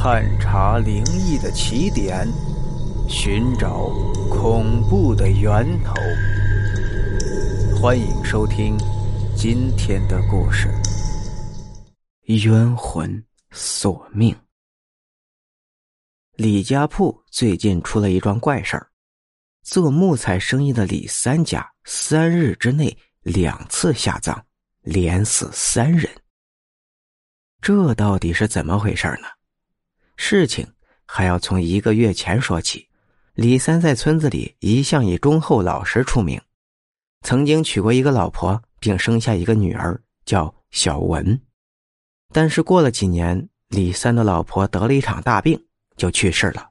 探查灵异的起点，寻找恐怖的源头。欢迎收听今天的故事《冤魂索命》。李家铺最近出了一桩怪事儿，做木材生意的李三家三日之内两次下葬，连死三人。这到底是怎么回事呢？事情还要从一个月前说起。李三在村子里一向以忠厚老实出名，曾经娶过一个老婆，并生下一个女儿，叫小文。但是过了几年，李三的老婆得了一场大病，就去世了。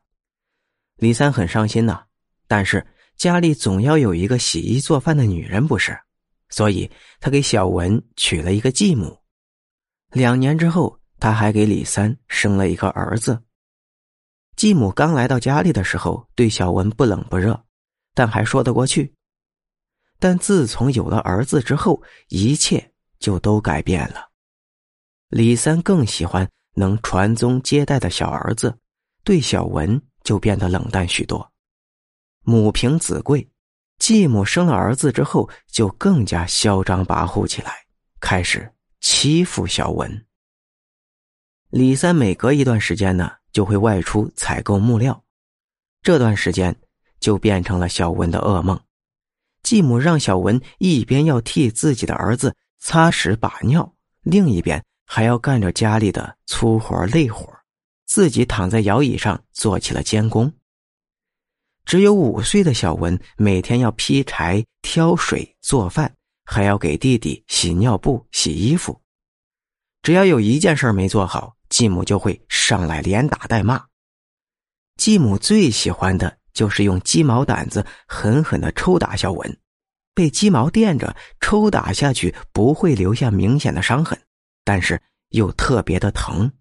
李三很伤心呐，但是家里总要有一个洗衣做饭的女人，不是？所以他给小文娶了一个继母。两年之后，他还给李三生了一个儿子。继母刚来到家里的时候，对小文不冷不热，但还说得过去。但自从有了儿子之后，一切就都改变了。李三更喜欢能传宗接代的小儿子，对小文就变得冷淡许多。母凭子贵，继母生了儿子之后，就更加嚣张跋扈起来，开始。欺负小文。李三每隔一段时间呢，就会外出采购木料，这段时间就变成了小文的噩梦。继母让小文一边要替自己的儿子擦屎把尿，另一边还要干着家里的粗活累活，自己躺在摇椅上做起了监工。只有五岁的小文每天要劈柴、挑水、做饭。还要给弟弟洗尿布、洗衣服，只要有一件事没做好，继母就会上来连打带骂。继母最喜欢的就是用鸡毛掸子狠狠的抽打小文，被鸡毛垫着抽打下去不会留下明显的伤痕，但是又特别的疼。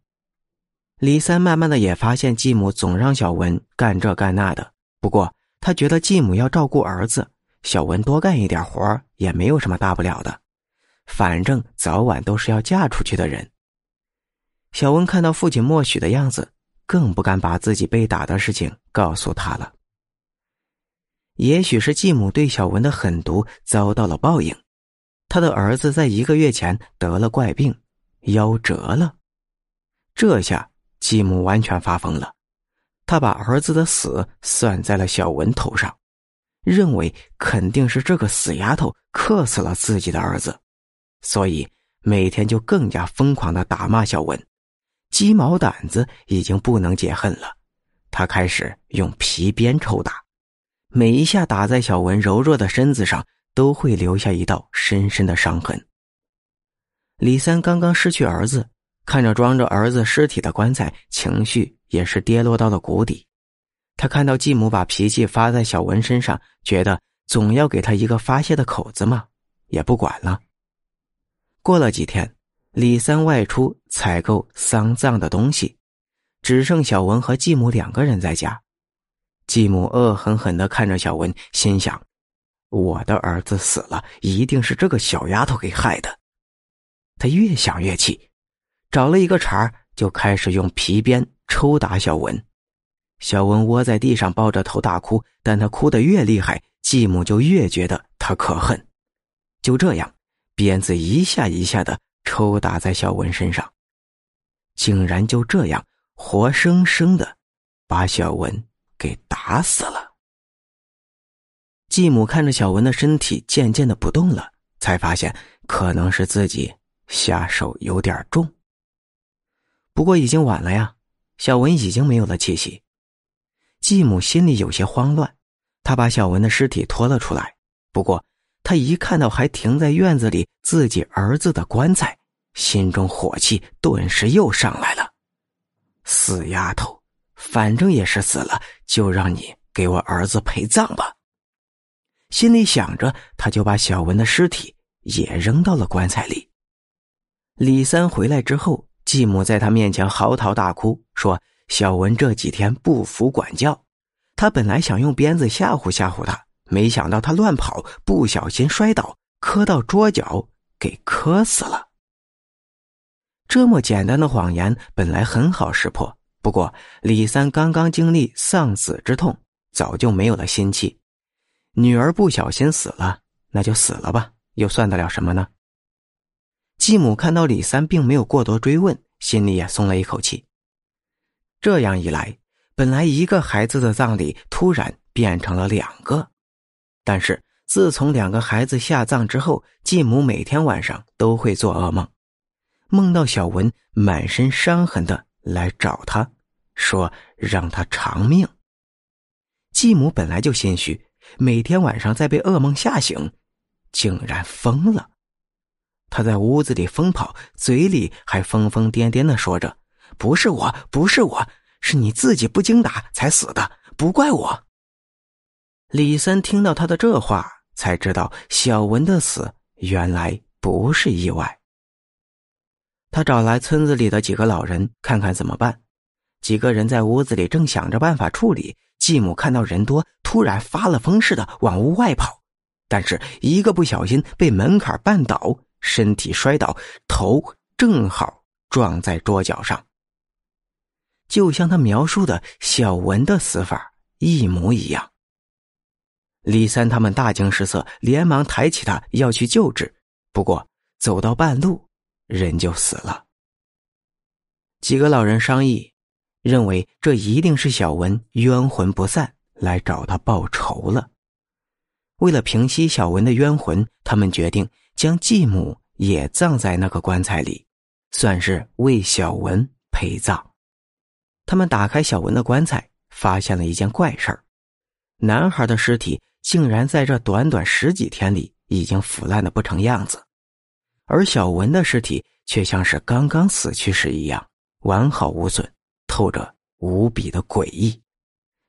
李三慢慢的也发现继母总让小文干这干那的，不过他觉得继母要照顾儿子。小文多干一点活也没有什么大不了的，反正早晚都是要嫁出去的人。小文看到父亲默许的样子，更不敢把自己被打的事情告诉他了。也许是继母对小文的狠毒遭到了报应，他的儿子在一个月前得了怪病，夭折了。这下继母完全发疯了，他把儿子的死算在了小文头上。认为肯定是这个死丫头克死了自己的儿子，所以每天就更加疯狂的打骂小文。鸡毛掸子已经不能解恨了，他开始用皮鞭抽打，每一下打在小文柔弱的身子上，都会留下一道深深的伤痕。李三刚刚失去儿子，看着装着儿子尸体的棺材，情绪也是跌落到了谷底。他看到继母把脾气发在小文身上，觉得总要给他一个发泄的口子嘛，也不管了。过了几天，李三外出采购丧葬的东西，只剩小文和继母两个人在家。继母恶狠狠的看着小文，心想：“我的儿子死了，一定是这个小丫头给害的。”他越想越气，找了一个茬就开始用皮鞭抽打小文。小文窝在地上抱着头大哭，但他哭得越厉害，继母就越觉得他可恨。就这样，鞭子一下一下的抽打在小文身上，竟然就这样活生生的把小文给打死了。继母看着小文的身体渐渐的不动了，才发现可能是自己下手有点重。不过已经晚了呀，小文已经没有了气息。继母心里有些慌乱，她把小文的尸体拖了出来。不过，她一看到还停在院子里自己儿子的棺材，心中火气顿时又上来了。死丫头，反正也是死了，就让你给我儿子陪葬吧。心里想着，他就把小文的尸体也扔到了棺材里。李三回来之后，继母在他面前嚎啕大哭，说。小文这几天不服管教，他本来想用鞭子吓唬吓唬他，没想到他乱跑，不小心摔倒，磕到桌角，给磕死了。这么简单的谎言本来很好识破，不过李三刚刚经历丧子之痛，早就没有了心气。女儿不小心死了，那就死了吧，又算得了什么呢？继母看到李三并没有过多追问，心里也松了一口气。这样一来，本来一个孩子的葬礼突然变成了两个。但是自从两个孩子下葬之后，继母每天晚上都会做噩梦，梦到小文满身伤痕的来找他，说让他偿命。继母本来就心虚，每天晚上再被噩梦吓醒，竟然疯了。他在屋子里疯跑，嘴里还疯疯癫癫的说着：“不是我，不是我，是你自己不经打才死的，不怪我。”李三听到他的这话，才知道小文的死原来不是意外。他找来村子里的几个老人，看看怎么办。几个人在屋子里正想着办法处理，继母看到人多，突然发了疯似的往屋外跑，但是一个不小心被门槛绊倒。身体摔倒，头正好撞在桌角上，就像他描述的小文的死法一模一样。李三他们大惊失色，连忙抬起他要去救治，不过走到半路，人就死了。几个老人商议，认为这一定是小文冤魂不散，来找他报仇了。为了平息小文的冤魂，他们决定。将继母也葬在那个棺材里，算是为小文陪葬。他们打开小文的棺材，发现了一件怪事儿：男孩的尸体竟然在这短短十几天里已经腐烂的不成样子，而小文的尸体却像是刚刚死去时一样完好无损，透着无比的诡异。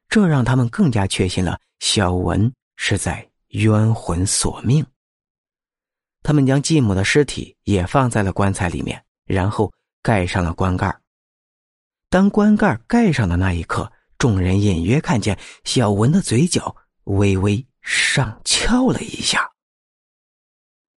这让他们更加确信了小文是在冤魂索命。他们将继母的尸体也放在了棺材里面，然后盖上了棺盖。当棺盖盖上的那一刻，众人隐约看见小文的嘴角微微上翘了一下。